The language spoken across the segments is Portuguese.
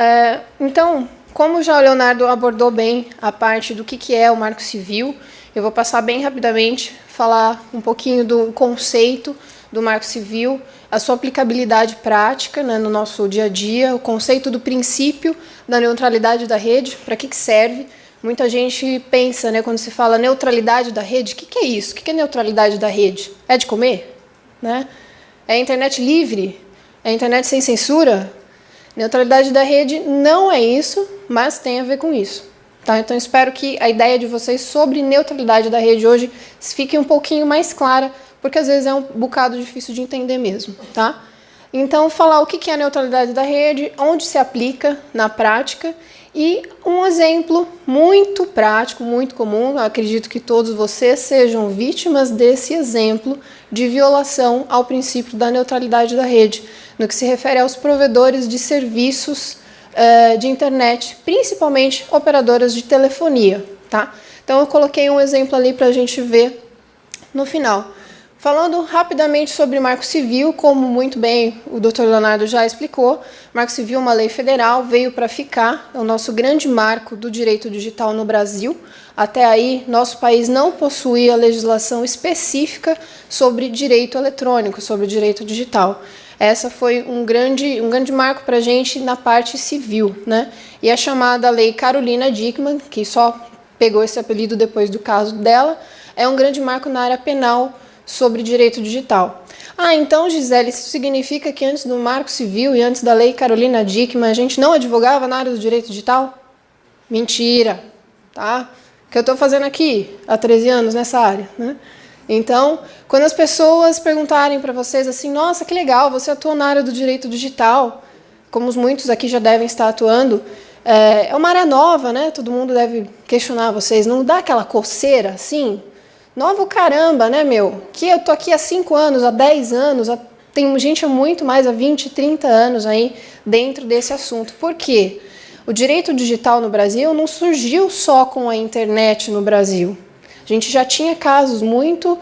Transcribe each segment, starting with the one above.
É, então, como já o Leonardo abordou bem a parte do que, que é o Marco Civil, eu vou passar bem rapidamente, falar um pouquinho do conceito do Marco Civil, a sua aplicabilidade prática né, no nosso dia a dia, o conceito do princípio da neutralidade da rede, para que, que serve. Muita gente pensa, né, quando se fala neutralidade da rede, o que, que é isso? O que, que é neutralidade da rede? É de comer? Né? É internet livre? É internet sem censura? Neutralidade da rede não é isso, mas tem a ver com isso. Tá? Então espero que a ideia de vocês sobre neutralidade da rede hoje fique um pouquinho mais clara porque às vezes é um bocado difícil de entender mesmo, tá? Então, falar o que é a neutralidade da rede, onde se aplica na prática e um exemplo muito prático, muito comum, acredito que todos vocês sejam vítimas desse exemplo de violação ao princípio da neutralidade da rede, no que se refere aos provedores de serviços uh, de internet, principalmente operadoras de telefonia, tá? Então, eu coloquei um exemplo ali para a gente ver no final. Falando rapidamente sobre o Marco Civil, como muito bem o Dr. Leonardo já explicou, Marco Civil é uma lei federal, veio para ficar, é o nosso grande marco do direito digital no Brasil. Até aí, nosso país não possuía legislação específica sobre direito eletrônico, sobre direito digital. Essa foi um grande, um grande marco para a gente na parte civil. Né? E a chamada Lei Carolina Dickmann, que só pegou esse apelido depois do caso dela, é um grande marco na área penal sobre direito digital. Ah, então, Gisele, isso significa que antes do Marco Civil e antes da Lei Carolina Dickmann a gente não advogava na área do direito digital? Mentira, tá? Que eu estou fazendo aqui há 13 anos nessa área, né? Então, quando as pessoas perguntarem para vocês assim, nossa, que legal, você atua na área do direito digital, como muitos aqui já devem estar atuando, é, é uma área nova, né? Todo mundo deve questionar vocês. Não dá aquela coceira assim? Novo caramba, né, meu? Que eu tô aqui há 5 anos, há 10 anos, há... tem gente muito mais, há 20, 30 anos aí dentro desse assunto. Por quê? O direito digital no Brasil não surgiu só com a internet no Brasil. A gente já tinha casos muito uh,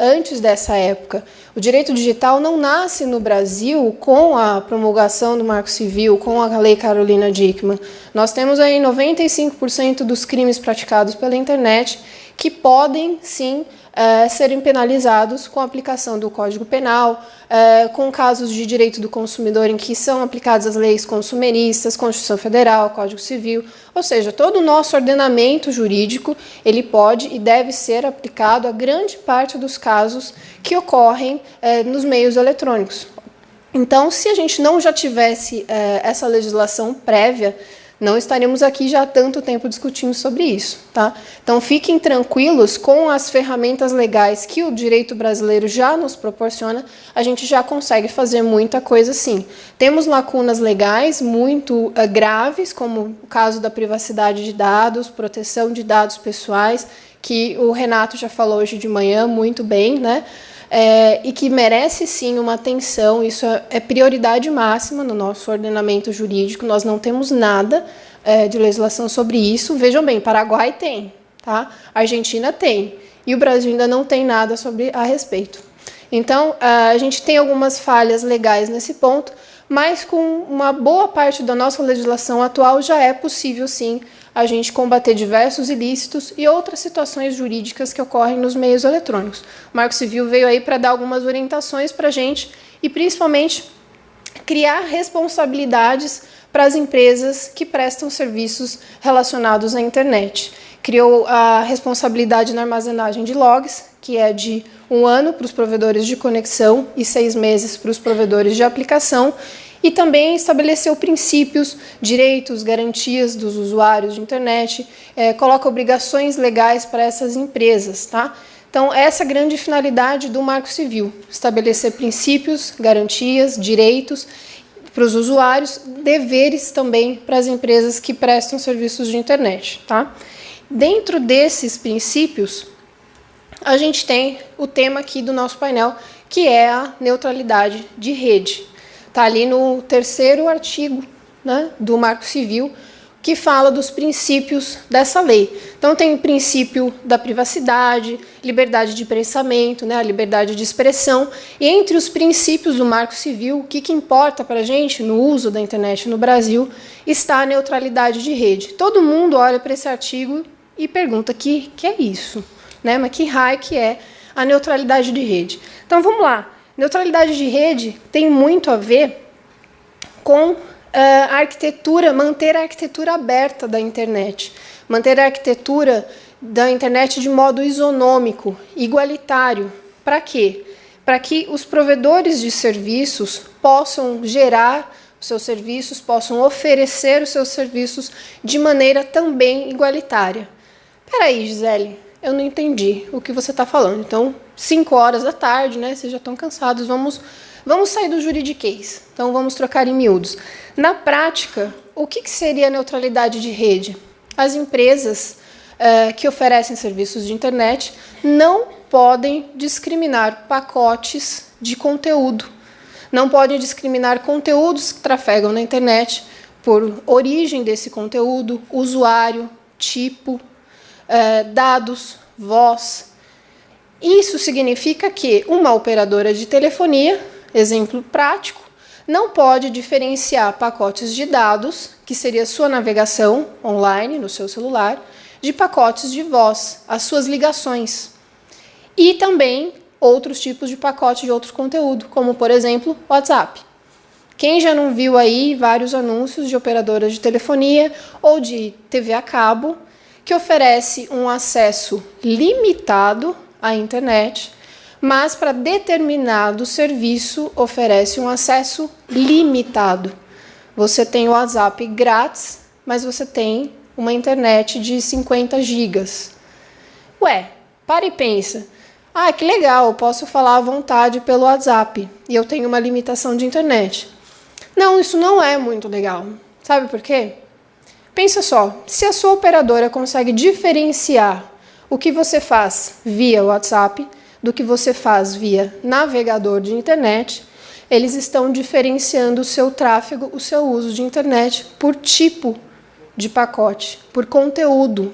antes dessa época. O direito digital não nasce no Brasil com a promulgação do Marco Civil, com a Lei Carolina Dickmann. Nós temos aí 95% dos crimes praticados pela internet que podem sim é, serem penalizados com a aplicação do Código Penal, é, com casos de direito do consumidor em que são aplicadas as leis consumeristas, Constituição Federal, Código Civil, ou seja, todo o nosso ordenamento jurídico ele pode e deve ser aplicado a grande parte dos casos que ocorrem é, nos meios eletrônicos. Então, se a gente não já tivesse essa legislação prévia, não estaremos aqui já há tanto tempo discutindo sobre isso, tá? Então fiquem tranquilos com as ferramentas legais que o direito brasileiro já nos proporciona, a gente já consegue fazer muita coisa sim. Temos lacunas legais muito uh, graves, como o caso da privacidade de dados, proteção de dados pessoais, que o Renato já falou hoje de manhã muito bem, né? É, e que merece sim uma atenção. Isso é, é, prioridade máxima no nosso ordenamento jurídico. Nós não temos nada é, de legislação sobre isso. Vejam bem, Paraguai tem, tá? Argentina tem e o Brasil ainda não tem nada sobre a respeito. Então, a gente tem algumas falhas legais nesse ponto, mas com uma boa parte da nossa legislação atual já é possível sim a gente combater diversos ilícitos e outras situações jurídicas que ocorrem nos meios eletrônicos. O Marco Civil veio aí para dar algumas orientações para a gente e principalmente criar responsabilidades para as empresas que prestam serviços relacionados à internet. Criou a responsabilidade na armazenagem de logs, que é de um ano para os provedores de conexão e seis meses para os provedores de aplicação, e também estabeleceu princípios, direitos, garantias dos usuários de internet, é, coloca obrigações legais para essas empresas, tá? Então, essa é a grande finalidade do Marco Civil: estabelecer princípios, garantias, direitos para os usuários, deveres também para as empresas que prestam serviços de internet, tá? Dentro desses princípios, a gente tem o tema aqui do nosso painel, que é a neutralidade de rede. Está ali no terceiro artigo né, do Marco Civil, que fala dos princípios dessa lei. Então tem o princípio da privacidade, liberdade de pensamento, né, a liberdade de expressão, e entre os princípios do Marco Civil, o que, que importa para a gente no uso da internet no Brasil está a neutralidade de rede. Todo mundo olha para esse artigo e pergunta que que é isso, né? Mas que raio que é a neutralidade de rede? Então vamos lá. Neutralidade de rede tem muito a ver com a arquitetura, manter a arquitetura aberta da internet, manter a arquitetura da internet de modo isonômico, igualitário. Para quê? Para que os provedores de serviços possam gerar seus serviços, possam oferecer os seus serviços de maneira também igualitária. Peraí, Gisele, eu não entendi o que você está falando. Então, 5 horas da tarde, né? Vocês já estão cansados, vamos Vamos sair do juridiquês, então vamos trocar em miúdos. Na prática, o que, seria neutralidade de rede? As empresas uh, que oferecem serviços de internet não podem discriminar pacotes de conteúdo. Não podem discriminar conteúdos que trafegam na internet por origem desse conteúdo, usuário, tipo, uh, dados, voz. Isso significa que uma operadora de telefonia Exemplo prático: não pode diferenciar pacotes de dados, que seria sua navegação online no seu celular, de pacotes de voz, as suas ligações. E também outros tipos de pacote de outro conteúdo, como por exemplo, WhatsApp. Quem já não viu aí vários anúncios de operadoras de telefonia ou de TV a cabo que oferece um acesso limitado à internet mas para determinado serviço oferece um acesso limitado. Você tem o WhatsApp grátis, mas você tem uma internet de 50 gigas. Ué, para e pensa. Ah, que legal, eu posso falar à vontade pelo WhatsApp e eu tenho uma limitação de internet. Não, isso não é muito legal. Sabe por quê? Pensa só, se a sua operadora consegue diferenciar o que você faz via WhatsApp do que você faz via navegador de internet, eles estão diferenciando o seu tráfego, o seu uso de internet por tipo de pacote, por conteúdo.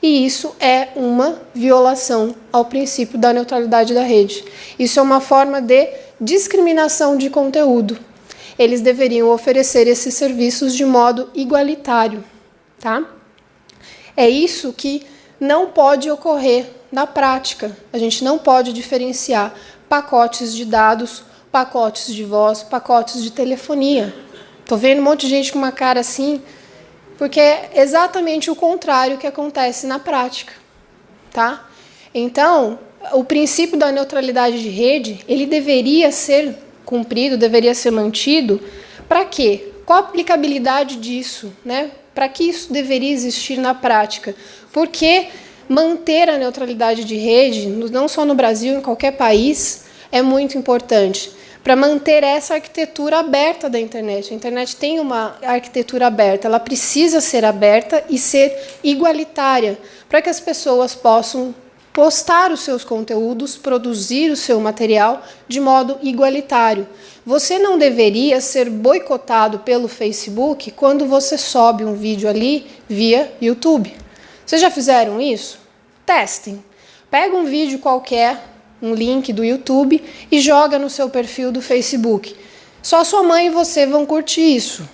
E isso é uma violação ao princípio da neutralidade da rede. Isso é uma forma de discriminação de conteúdo. Eles deveriam oferecer esses serviços de modo igualitário, tá? É isso que não pode ocorrer na prática. A gente não pode diferenciar pacotes de dados, pacotes de voz, pacotes de telefonia. Tô vendo um monte de gente com uma cara assim, porque é exatamente o contrário que acontece na prática, tá? Então, o princípio da neutralidade de rede, ele deveria ser cumprido, deveria ser mantido, para quê? Qual a aplicabilidade disso, né? Para que isso deveria existir na prática? Porque manter a neutralidade de rede, não só no Brasil, em qualquer país, é muito importante para manter essa arquitetura aberta da internet. A internet tem uma arquitetura aberta, ela precisa ser aberta e ser igualitária para que as pessoas possam postar os seus conteúdos, produzir o seu material de modo igualitário. Você não deveria ser boicotado pelo Facebook quando você sobe um vídeo ali via YouTube. Vocês já fizeram isso? Testem. Pega um vídeo qualquer, um link do YouTube e joga no seu perfil do Facebook. Só sua mãe e você vão curtir isso,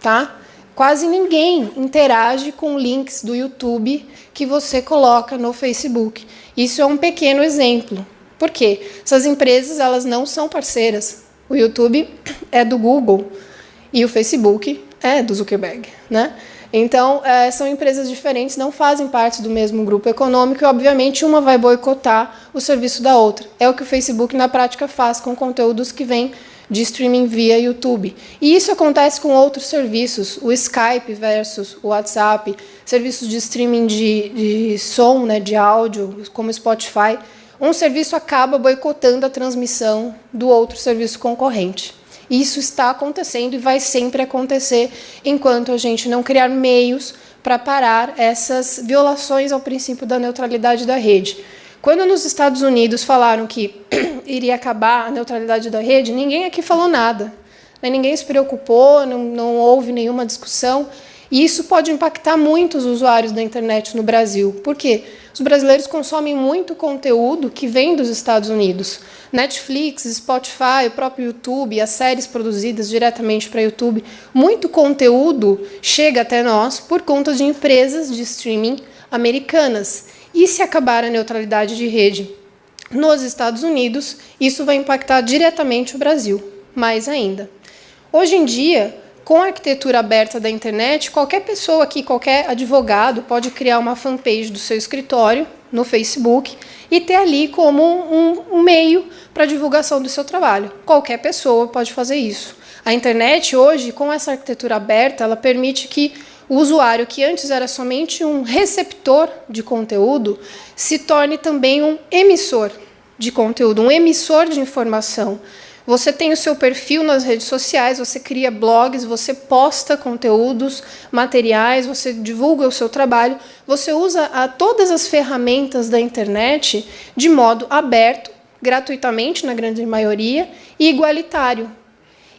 tá? Quase ninguém interage com links do YouTube que você coloca no Facebook. Isso é um pequeno exemplo. Por quê? Essas empresas elas não são parceiras. O YouTube é do Google e o Facebook é do Zuckerberg, né? Então, é, são empresas diferentes, não fazem parte do mesmo grupo econômico e, obviamente, uma vai boicotar o serviço da outra. É o que o Facebook, na prática, faz com conteúdos que vêm de streaming via YouTube. E isso acontece com outros serviços, o Skype versus o WhatsApp, serviços de streaming de, de som, né, de áudio, como o Spotify. Um serviço acaba boicotando a transmissão do outro serviço concorrente. Isso está acontecendo e vai sempre acontecer enquanto a gente não criar meios para parar essas violações ao princípio da neutralidade da rede. Quando nos Estados Unidos falaram que iria acabar a neutralidade da rede, ninguém aqui falou nada. Né? Ninguém se preocupou, não, não houve nenhuma discussão. E isso pode impactar muito os usuários da internet no Brasil. Por quê? Os brasileiros consomem muito conteúdo que vem dos Estados Unidos. Netflix, Spotify, o próprio YouTube, as séries produzidas diretamente para YouTube, muito conteúdo chega até nós por conta de empresas de streaming americanas. E se acabar a neutralidade de rede nos Estados Unidos, isso vai impactar diretamente o Brasil, mais ainda. Hoje em dia, com a arquitetura aberta da internet, qualquer pessoa aqui, qualquer advogado, pode criar uma fanpage do seu escritório no Facebook e ter ali como um, um meio para divulgação do seu trabalho. Qualquer pessoa pode fazer isso. A internet hoje, com essa arquitetura aberta, ela permite que o usuário, que antes era somente um receptor de conteúdo, se torne também um emissor de conteúdo, um emissor de informação. Você tem o seu perfil nas redes sociais, você cria blogs, você posta conteúdos, materiais, você divulga o seu trabalho, você usa a, todas as ferramentas da internet de modo aberto, gratuitamente, na grande maioria, e igualitário.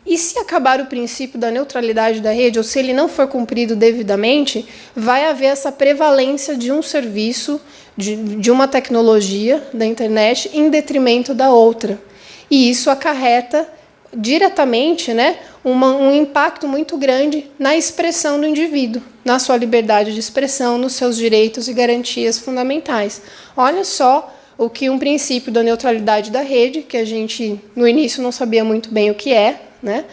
E se acabar o princípio da neutralidade da rede, ou se ele não for cumprido devidamente, vai haver essa prevalência de um serviço, de, de uma tecnologia da internet, em detrimento da outra. E isso acarreta diretamente né, uma, um impacto muito grande na expressão do indivíduo, na sua liberdade de expressão, nos seus direitos e garantias fundamentais. Olha só o que um princípio da neutralidade da rede, que a gente no início não sabia muito bem o que é, né,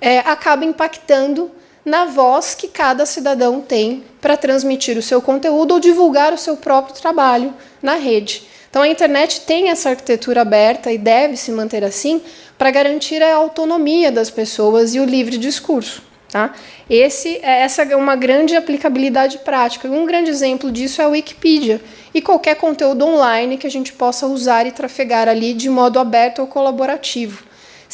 é acaba impactando na voz que cada cidadão tem para transmitir o seu conteúdo ou divulgar o seu próprio trabalho na rede. Então a internet tem essa arquitetura aberta e deve se manter assim para garantir a autonomia das pessoas e o livre discurso. Tá? Esse, é, essa é uma grande aplicabilidade prática. Um grande exemplo disso é a Wikipedia e qualquer conteúdo online que a gente possa usar e trafegar ali de modo aberto ou colaborativo.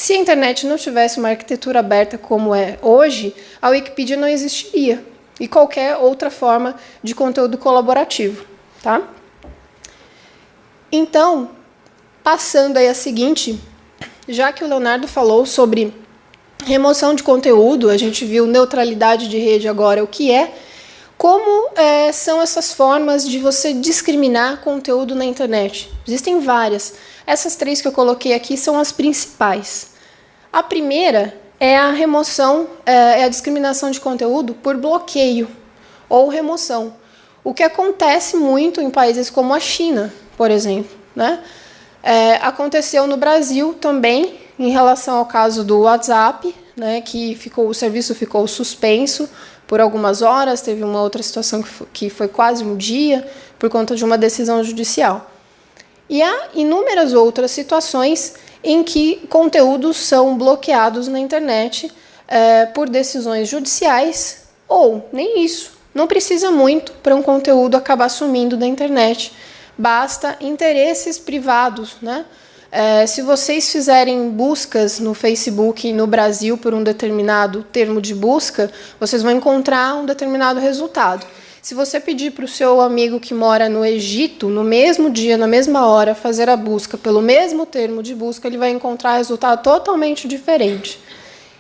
Se a internet não tivesse uma arquitetura aberta como é hoje, a Wikipedia não existiria e qualquer outra forma de conteúdo colaborativo. Tá? Então, passando aí a seguinte, já que o Leonardo falou sobre remoção de conteúdo, a gente viu neutralidade de rede agora, o que é, como é, são essas formas de você discriminar conteúdo na internet? Existem várias. Essas três que eu coloquei aqui são as principais. A primeira é a remoção, é, é a discriminação de conteúdo por bloqueio ou remoção. O que acontece muito em países como a China, por exemplo. Né? É, aconteceu no Brasil também, em relação ao caso do WhatsApp, né, que ficou, o serviço ficou suspenso por algumas horas, teve uma outra situação que foi, que foi quase um dia, por conta de uma decisão judicial. E há inúmeras outras situações em que conteúdos são bloqueados na internet é, por decisões judiciais, ou nem isso. Não precisa muito para um conteúdo acabar sumindo da internet basta interesses privados, né? É, se vocês fizerem buscas no Facebook no Brasil por um determinado termo de busca, vocês vão encontrar um determinado resultado. Se você pedir para o seu amigo que mora no Egito, no mesmo dia, na mesma hora, fazer a busca pelo mesmo termo de busca, ele vai encontrar resultado totalmente diferente.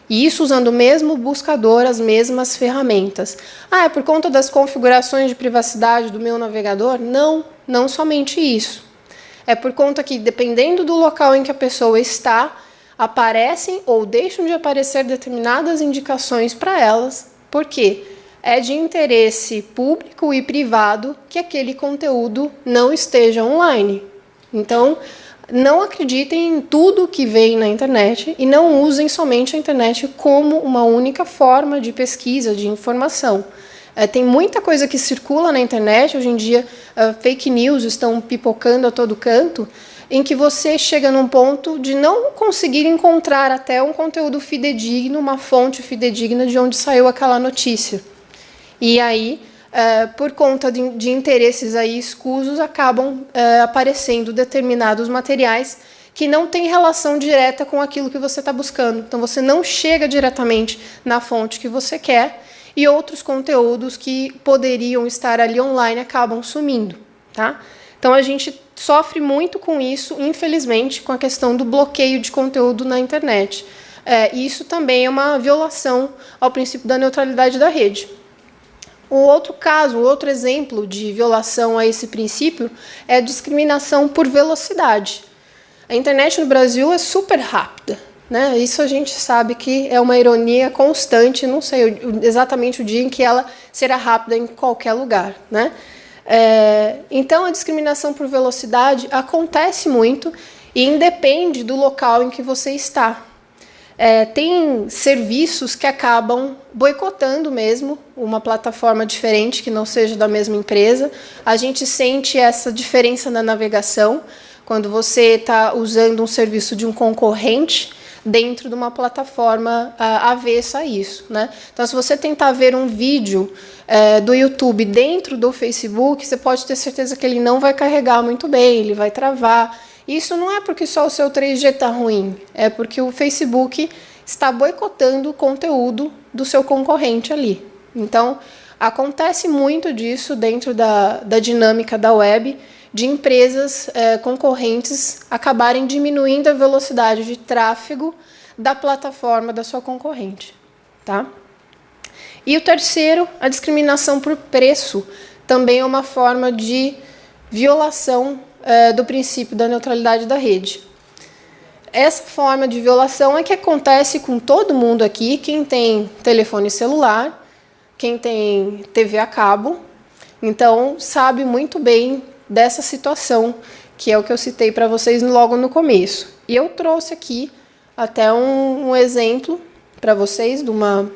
E isso usando o mesmo buscador, as mesmas ferramentas. Ah, é por conta das configurações de privacidade do meu navegador? Não, não somente isso. É por conta que, dependendo do local em que a pessoa está, aparecem ou deixam de aparecer determinadas indicações para elas, porque é de interesse público e privado que aquele conteúdo não esteja online. Então, não acreditem em tudo que vem na internet e não usem somente a internet como uma única forma de pesquisa, de informação. É, tem muita coisa que circula na internet, hoje em dia uh, fake news estão pipocando a todo canto, em que você chega num ponto de não conseguir encontrar até um conteúdo fidedigno, uma fonte fidedigna de onde saiu aquela notícia. E aí é, por conta de, de, interesses aí escusos, acabam é, aparecendo determinados materiais que não têm relação direta com aquilo que você está buscando. Então, você não chega diretamente na fonte que você quer e outros conteúdos que poderiam estar ali online acabam sumindo. Tá? Então, a gente sofre muito com isso, infelizmente, com a questão do bloqueio de conteúdo na internet. É, isso também é uma violação ao princípio da neutralidade da rede. Um outro caso, um outro exemplo de violação a esse princípio é a discriminação por velocidade. A internet no Brasil é super rápida, né? Isso a gente sabe que é uma ironia constante, não sei exatamente o dia em que ela será rápida em qualquer lugar, né? É, então a discriminação por velocidade acontece muito e independe do local em que você está. É, tem serviços que acabam boicotando mesmo uma plataforma diferente que não seja da mesma empresa. A gente sente essa diferença na navegação quando você está usando um serviço de um concorrente dentro de uma plataforma uh, avessa a isso. Né? Então, se você tentar ver um vídeo uh, do YouTube dentro do Facebook, você pode ter certeza que ele não vai carregar muito bem, ele vai travar. Isso não é porque só o seu 3G está ruim, é porque o Facebook está boicotando o conteúdo do seu concorrente ali. Então, acontece muito disso dentro da, da dinâmica da web, de empresas é, concorrentes acabarem diminuindo a velocidade de tráfego da plataforma da sua concorrente. Tá? E o terceiro, a discriminação por preço, também é uma forma de violação é, do princípio da neutralidade da rede. Essa forma de violação é que acontece com todo mundo aqui, quem tem telefone celular, quem tem TV a cabo, então sabe muito bem dessa situação, que é o que eu citei para vocês logo no começo. E eu trouxe aqui até um, um exemplo para vocês de uma,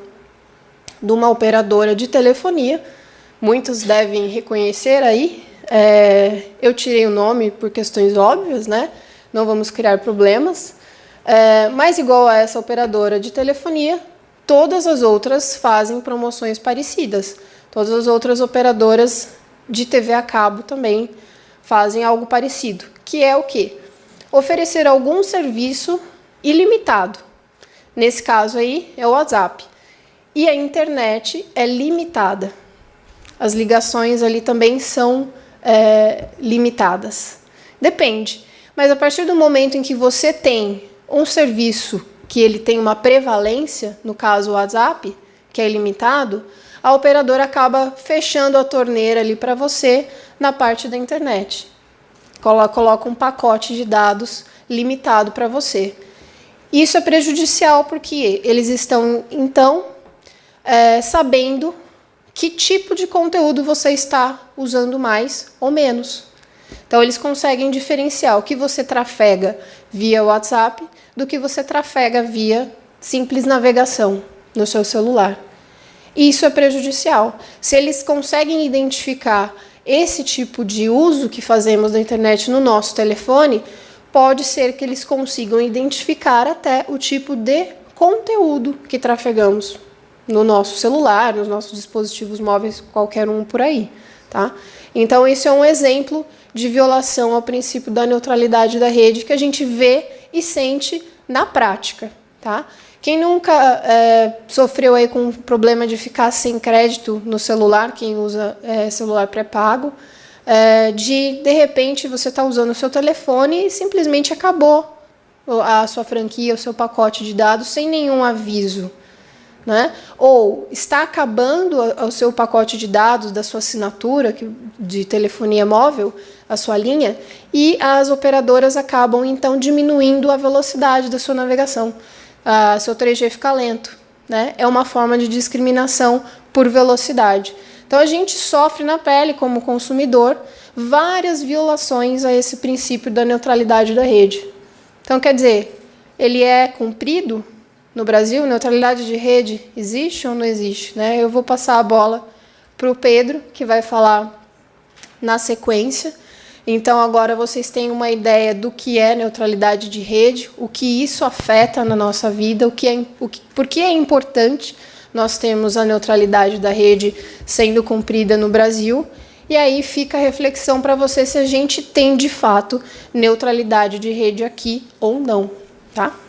de uma operadora de telefonia. Muitos devem reconhecer aí, é, eu tirei o nome por questões óbvias, né? Não vamos criar problemas. É, mas igual a essa operadora de telefonia, todas as outras fazem promoções parecidas. Todas as outras operadoras de TV a cabo também fazem algo parecido, que é o que? Oferecer algum serviço ilimitado. Nesse caso aí é o WhatsApp. E a internet é limitada. As ligações ali também são é, limitadas. Depende. Mas a partir do momento em que você tem um serviço que ele tem uma prevalência, no caso o WhatsApp, que é ilimitado, a operadora acaba fechando a torneira ali para você na parte da internet. Coloca um pacote de dados limitado para você. Isso é prejudicial porque eles estão, então, é, sabendo que tipo de conteúdo você está usando mais ou menos. Então, eles conseguem diferenciar o que você trafega via WhatsApp do que você trafega via simples navegação no seu celular. E isso é prejudicial. Se eles conseguem identificar esse tipo de uso que fazemos da internet no nosso telefone, pode ser que eles consigam identificar até o tipo de conteúdo que trafegamos no nosso celular, nos nossos dispositivos móveis, qualquer um por aí, tá? Então, esse é um exemplo de violação ao princípio da neutralidade da rede que a gente vê e sente na prática, tá? Quem nunca é, sofreu aí com o problema de ficar sem crédito no celular, quem usa é, celular pré-pago, é, de de repente você está usando o seu telefone e simplesmente acabou a sua franquia, o seu pacote de dados sem nenhum aviso né? Ou está acabando o seu pacote de dados da sua assinatura de telefonia móvel, a sua linha, e as operadoras acabam então diminuindo a velocidade da sua navegação. Ah, seu 3G fica lento. Né? É uma forma de discriminação por velocidade. Então a gente sofre na pele como consumidor várias violações a esse princípio da neutralidade da rede. Então quer dizer, ele é cumprido no Brasil, neutralidade de rede existe ou não existe? Né? Eu vou passar a bola para o Pedro, que vai falar na sequência. Então, agora vocês têm uma ideia do que é neutralidade de rede, o que isso afeta na nossa vida, o que é, o que, por que é importante nós termos a neutralidade da rede sendo cumprida no Brasil. E aí fica a reflexão para você se a gente tem de fato neutralidade de rede aqui ou não, tá?